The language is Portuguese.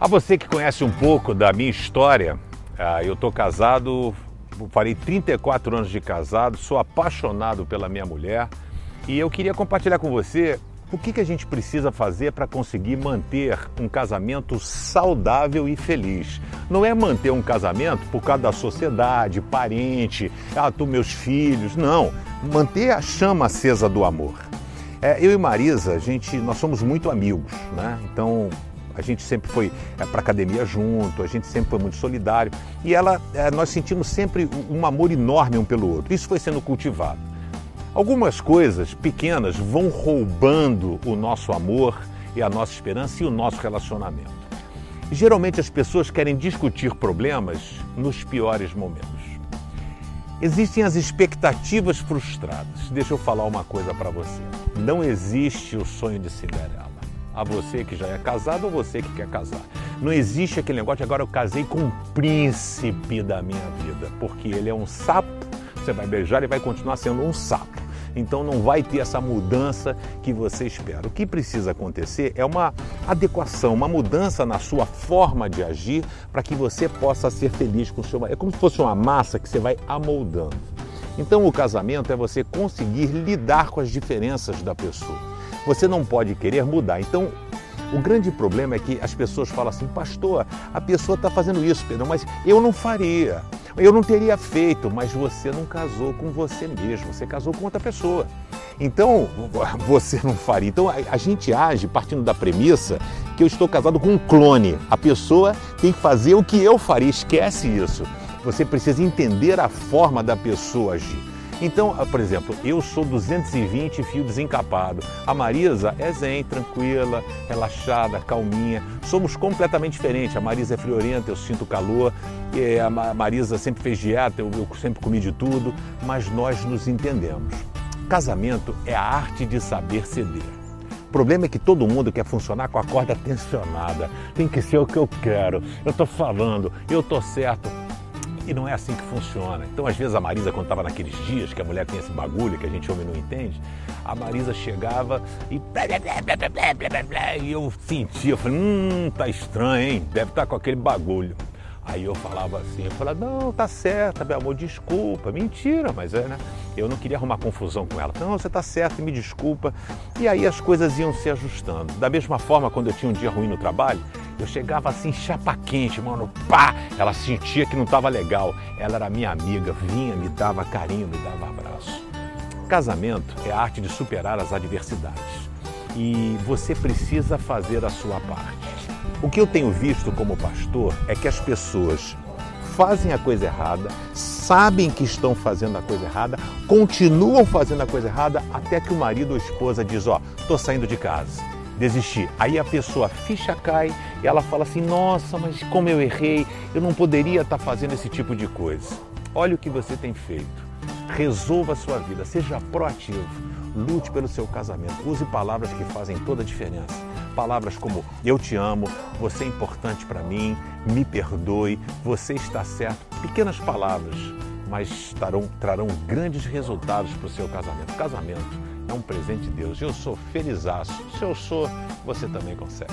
A você que conhece um pouco da minha história, ah, eu estou casado, farei 34 anos de casado, sou apaixonado pela minha mulher e eu queria compartilhar com você o que, que a gente precisa fazer para conseguir manter um casamento saudável e feliz. Não é manter um casamento por causa da sociedade, parente, ah, tu meus filhos, não. Manter a chama acesa do amor. É, eu e Marisa, a gente, nós somos muito amigos, né? Então a gente sempre foi é, para academia junto, a gente sempre foi muito solidário e ela, é, nós sentimos sempre um amor enorme um pelo outro. Isso foi sendo cultivado. Algumas coisas pequenas vão roubando o nosso amor e a nossa esperança e o nosso relacionamento. Geralmente as pessoas querem discutir problemas nos piores momentos. Existem as expectativas frustradas. Deixa eu falar uma coisa para você. Não existe o sonho de Cinderela. A você que já é casado ou você que quer casar. Não existe aquele negócio de agora eu casei com o príncipe da minha vida, porque ele é um sapo, você vai beijar e vai continuar sendo um sapo então não vai ter essa mudança que você espera. O que precisa acontecer é uma adequação, uma mudança na sua forma de agir para que você possa ser feliz com o seu marido. É como se fosse uma massa que você vai amoldando. Então o casamento é você conseguir lidar com as diferenças da pessoa. Você não pode querer mudar. Então o grande problema é que as pessoas falam assim, pastor, a pessoa está fazendo isso, Pedro, mas eu não faria. Eu não teria feito, mas você não casou com você mesmo, você casou com outra pessoa. Então, você não faria. Então, a, gente age partindo da premissa que eu estou casado com um clone. A pessoa tem que fazer o que eu faria. Esquece isso. Você precisa entender a forma da pessoa agir. Então, ah, por exemplo, eu sou 220 fio desencapado. A Marisa é zen, tranquila, relaxada, calminha. Somos completamente diferentes. A Marisa é friorenta, eu sinto calor. A Marisa sempre fez dieta, eu, sempre comi de tudo. Mas nós nos entendemos. Casamento é a arte de saber ceder. O problema é que todo mundo quer funcionar com a corda tensionada. Tem que ser o que eu quero. Eu estou falando, eu estou certo. E não é assim que funciona. Então, às vezes, a Marisa, quando estava naqueles dias que a mulher tem esse bagulho que a gente homem não entende, a Marisa chegava e. E eu sentia, falei, hum, tá estranho, hein? Deve estar tá com aquele bagulho. Aí eu falava assim, eu falava, não, tá certo, meu amor, desculpa. Mentira, mas é, né? Eu não queria arrumar confusão com ela. Não, você tá certo, me desculpa. E aí as coisas iam se ajustando. Da mesma forma, quando eu tinha um dia ruim no trabalho, eu chegava assim, chapa quente, mano, pá! Ela sentia que não estava legal. Ela era minha amiga, vinha, me dava carinho, me dava abraço. Casamento é a arte de superar as adversidades. E você precisa fazer a sua parte. O que eu tenho visto como pastor é que as pessoas fazem a coisa errada, sabem que estão fazendo a coisa errada, continuam fazendo a coisa errada até que o marido ou esposa diz: Ó, oh, tô saindo de casa desistir. Aí a pessoa, a ficha cai e ela fala assim: Nossa, mas como eu errei, eu não poderia estar fazendo esse tipo de coisa. Olha o que você tem feito. Resolva a sua vida, seja proativo, lute pelo seu casamento, use palavras que fazem toda a diferença. Palavras como eu te amo, você é importante para mim, me perdoe, você está certo. Pequenas palavras, mas trarão, trarão grandes resultados para o seu casamento. Casamento é um presente de Deus. Eu sou felizaço. Se eu sou, você também consegue.